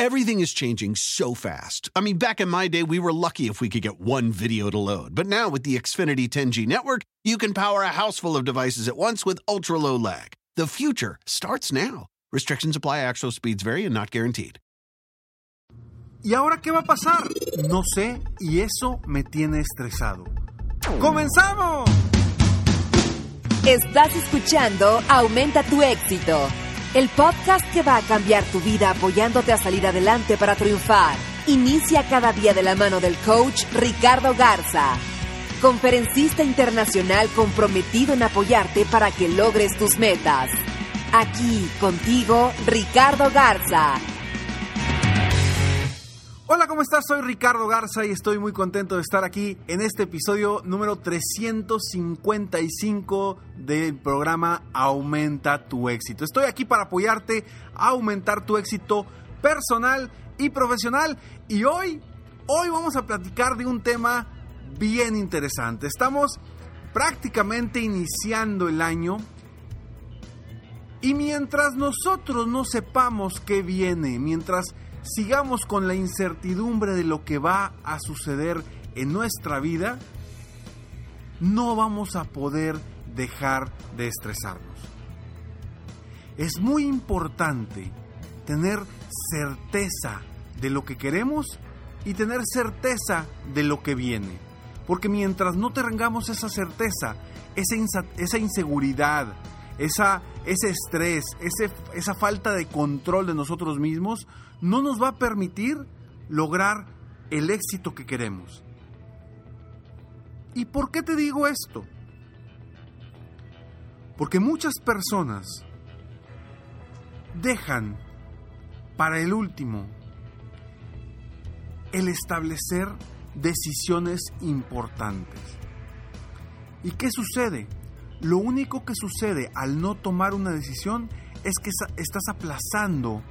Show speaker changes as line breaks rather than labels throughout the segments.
Everything is changing so fast. I mean, back in my day, we were lucky if we could get one video to load. But now with the Xfinity 10G network, you can power a house full of devices at once with ultra low lag. The future starts now. Restrictions apply, actual speeds vary and not guaranteed.
¿Y ahora qué va a pasar? No sé, y eso me tiene estresado. ¡Comenzamos!
Estás escuchando Aumenta tu éxito, el podcast que va a cambiar tu vida apoyándote a salir adelante para triunfar. Inicia cada día de la mano del coach Ricardo Garza, conferencista internacional comprometido en apoyarte para que logres tus metas. Aquí contigo, Ricardo Garza.
Hola, ¿cómo estás? Soy Ricardo Garza y estoy muy contento de estar aquí en este episodio número 355 del programa Aumenta tu éxito. Estoy aquí para apoyarte a aumentar tu éxito personal y profesional y hoy, hoy vamos a platicar de un tema bien interesante. Estamos prácticamente iniciando el año y mientras nosotros no sepamos qué viene, mientras sigamos con la incertidumbre de lo que va a suceder en nuestra vida, no vamos a poder dejar de estresarnos. Es muy importante tener certeza de lo que queremos y tener certeza de lo que viene. Porque mientras no tengamos esa certeza, esa, esa inseguridad, esa, ese estrés, ese, esa falta de control de nosotros mismos, no nos va a permitir lograr el éxito que queremos. ¿Y por qué te digo esto? Porque muchas personas dejan para el último el establecer decisiones importantes. ¿Y qué sucede? Lo único que sucede al no tomar una decisión es que estás aplazando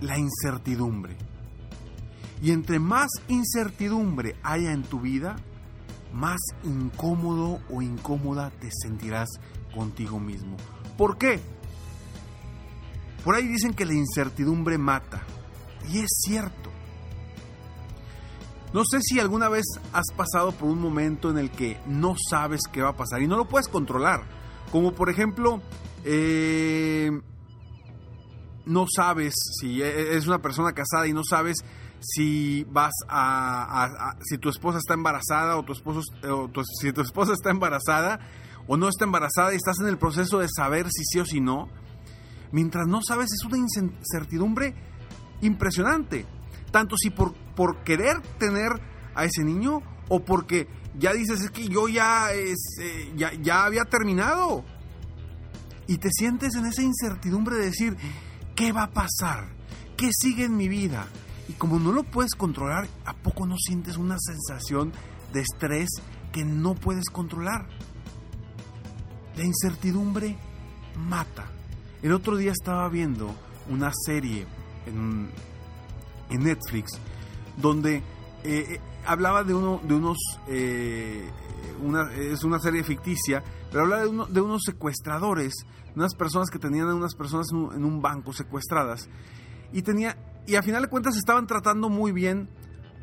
la incertidumbre. Y entre más incertidumbre haya en tu vida, más incómodo o incómoda te sentirás contigo mismo. ¿Por qué? Por ahí dicen que la incertidumbre mata. Y es cierto. No sé si alguna vez has pasado por un momento en el que no sabes qué va a pasar y no lo puedes controlar. Como por ejemplo, eh, no sabes si e, es una persona casada y no sabes si vas a, si tu esposa está embarazada o tu esposo si tu esposa está embarazada o no está embarazada y estás en el proceso de saber si sí o si no. Mientras no sabes es una incertidumbre impresionante. Tanto si por, por querer tener a ese niño o porque ya dices es que yo ya, es, eh, ya, ya había terminado. Y te sientes en esa incertidumbre de decir, ¿Qué va a pasar? ¿Qué sigue en mi vida? Y como no lo puedes controlar, ¿a poco no sientes una sensación de estrés que no puedes controlar? La incertidumbre mata. El otro día estaba viendo una serie en, Netflix donde eh, eh, hablaba de, uno, de unos... Eh, una, es una serie ficticia, pero hablaba de, de unos secuestradores unas personas que tenían a unas personas en un, banco secuestradas y tenía y a final de cuentas estaban tratando muy bien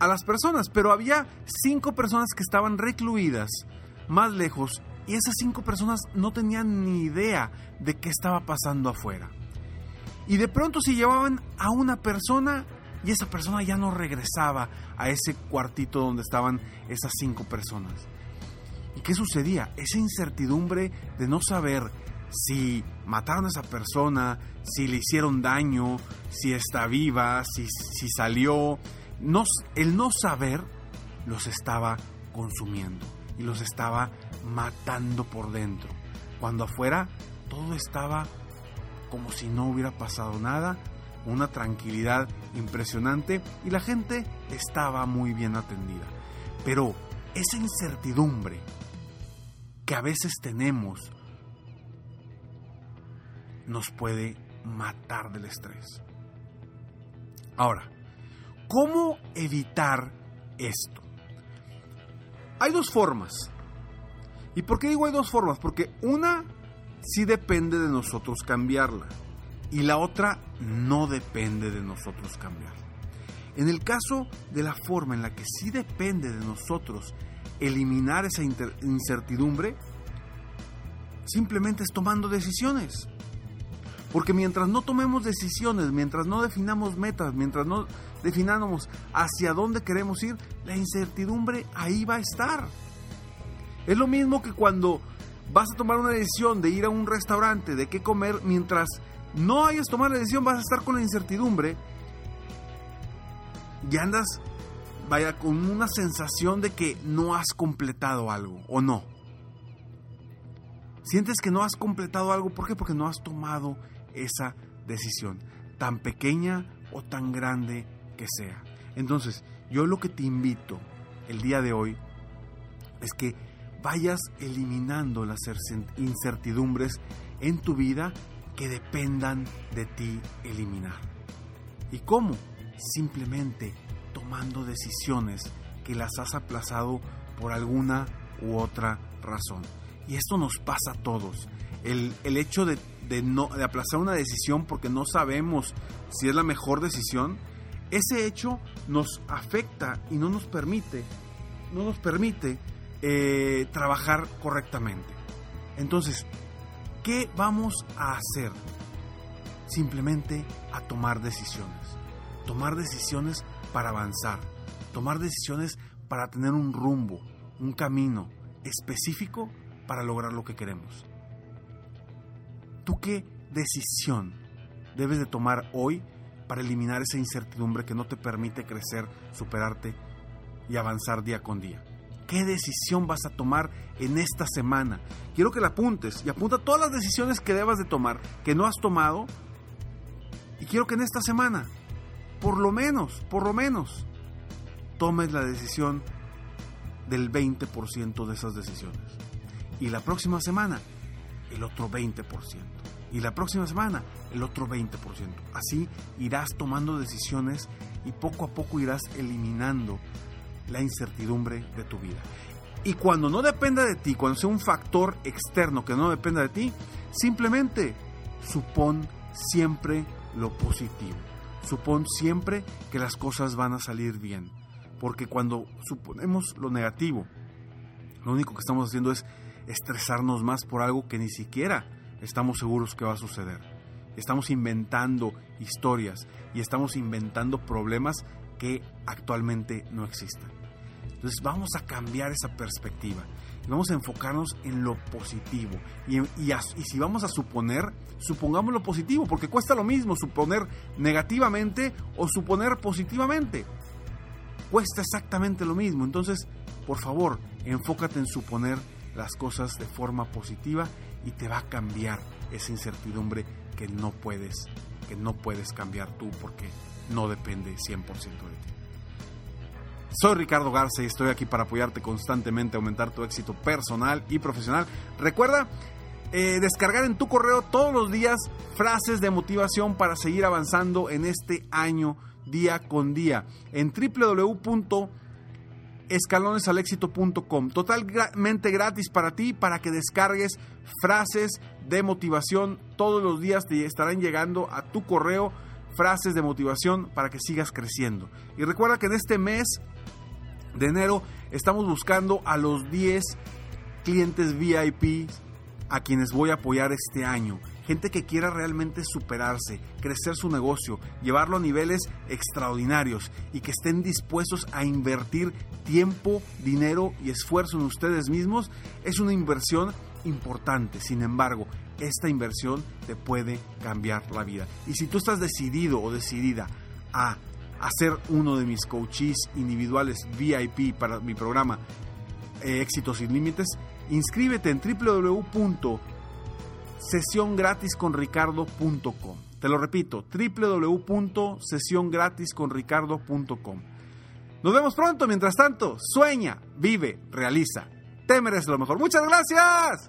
a las personas, pero había cinco personas que estaban recluidas más lejos y esas cinco personas no tenían ni idea de qué estaba pasando afuera. Y de pronto se llevaban a una persona y esa persona ya no regresaba a ese cuartito donde estaban esas cinco personas. ¿Y qué sucedía? Esa incertidumbre de no saber si mataron a esa persona, si le hicieron daño, si está viva, si, si salió. El no saber los estaba consumiendo y los estaba matando por dentro. Cuando afuera todo estaba como si no hubiera pasado nada, una tranquilidad impresionante y la gente estaba muy bien atendida. Pero esa incertidumbre que a veces tenemos nos puede matar del estrés. Ahora, ¿cómo evitar esto? Hay dos formas. ¿Y por qué digo hay dos formas? Porque una sí depende de nosotros cambiarla y la otra no depende de nosotros cambiarla. En el caso de la forma en la que sí depende de nosotros eliminar esa incertidumbre, simplemente es tomando decisiones. Porque mientras no tomemos decisiones, mientras no definamos metas, mientras no definamos hacia dónde queremos ir, la incertidumbre ahí va a estar. Es lo mismo que cuando vas a tomar una decisión de ir a un restaurante, de qué comer, mientras no hayas tomado la decisión vas a estar con la incertidumbre y andas, vaya, con una sensación de que no has completado algo o no. Sientes que no has completado algo, ¿por qué? Porque no has tomado esa decisión, tan pequeña o tan grande que sea. Entonces, yo lo que te invito el día de hoy es que vayas eliminando las incertidumbres en tu vida que dependan de ti eliminar. ¿Y cómo? Simplemente tomando decisiones que las has aplazado por alguna u otra razón. Y esto nos pasa a todos. El, el hecho de de, no, de aplazar una decisión porque no sabemos si es la mejor decisión, ese hecho nos afecta y no nos permite, no nos permite eh, trabajar correctamente. Entonces, ¿qué vamos a hacer? Simplemente a tomar decisiones. Tomar decisiones para avanzar. Tomar decisiones para tener un rumbo, un camino específico para lograr lo que queremos. ¿Tú qué decisión debes de tomar hoy para eliminar esa incertidumbre que no te permite crecer, superarte y avanzar día con día? ¿Qué decisión vas a tomar en esta semana? Quiero que la apuntes y apunta todas las decisiones que debas de tomar, que no has tomado. Y quiero que en esta semana, por lo menos, por lo menos, tomes la decisión del 20% de esas decisiones. Y la próxima semana, el otro 20% y la próxima semana el otro 20%. Así irás tomando decisiones y poco a poco irás eliminando la incertidumbre de tu vida. Y cuando no dependa de ti, cuando sea un factor externo que no dependa de ti, simplemente supón siempre lo positivo. Supón siempre que las cosas van a salir bien. Porque cuando suponemos lo negativo, lo único que estamos haciendo es estresarnos más por algo que ni siquiera estamos seguros que va a suceder. Estamos inventando historias y estamos inventando problemas que actualmente no existen. Entonces vamos a cambiar esa perspectiva vamos a enfocarnos en lo positivo. Y, y, si vamos a suponer, supongamos lo positivo, porque cuesta lo mismo suponer negativamente o suponer positivamente. Cuesta exactamente lo mismo. Entonces, por favor, enfócate en suponer las cosas de forma positiva y te va a cambiar esa incertidumbre que no puedes, que no puedes cambiar tú porque no depende 100% de ti. Soy Ricardo Garza y estoy aquí para apoyarte constantemente a aumentar tu éxito personal y profesional. Recuerda eh, descargar en tu correo todos los días frases de motivación para seguir avanzando en este año día con día en www escalonesalexito.com. Totalmente gratis para ti, para que descargues frases de motivación. Todos los días te estarán llegando a tu correo frases de motivación para que sigas creciendo. Y recuerda que en este mes de enero estamos buscando a los 10 clientes VIP a quienes voy a apoyar este año gente que quiera realmente superarse, crecer su negocio, llevarlo a niveles extraordinarios y que estén dispuestos a invertir tiempo, dinero y esfuerzo en ustedes mismos, es una inversión importante. Sin embargo, esta inversión te puede cambiar la vida. Y si tú estás decidido o decidida a hacer uno de mis coaches individuales VIP para mi programa eh, Éxitos sin Límites, inscríbete en www sesión gratis con ricardo.com. Te lo repito, www.sesiongratisconricardo.com. Nos vemos pronto, mientras tanto, sueña, vive, realiza. Te mereces lo mejor. Muchas gracias.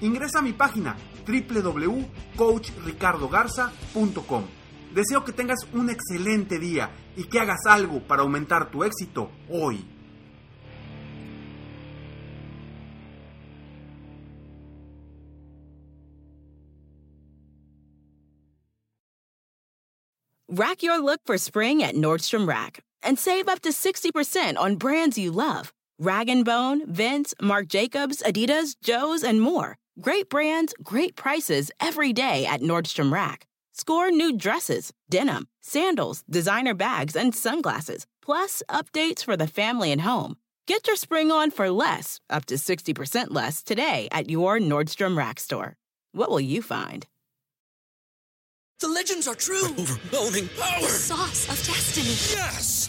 ingresa a mi página www.coachricardogarza.com. Deseo que tengas un excelente día y que hagas algo para aumentar tu éxito hoy.
Rack your look for spring at Nordstrom Rack and save up to 60% on brands you love. Rag & Bone, Vince, Marc Jacobs, Adidas, Joe's, and more. Great brands, great prices every day at Nordstrom Rack. Score new dresses, denim, sandals, designer bags, and sunglasses, plus updates for the family and home. Get your spring on for less, up to 60% less, today at your Nordstrom Rack store. What will you find?
The legends are true.
Overwhelming power!
The sauce of destiny.
Yes!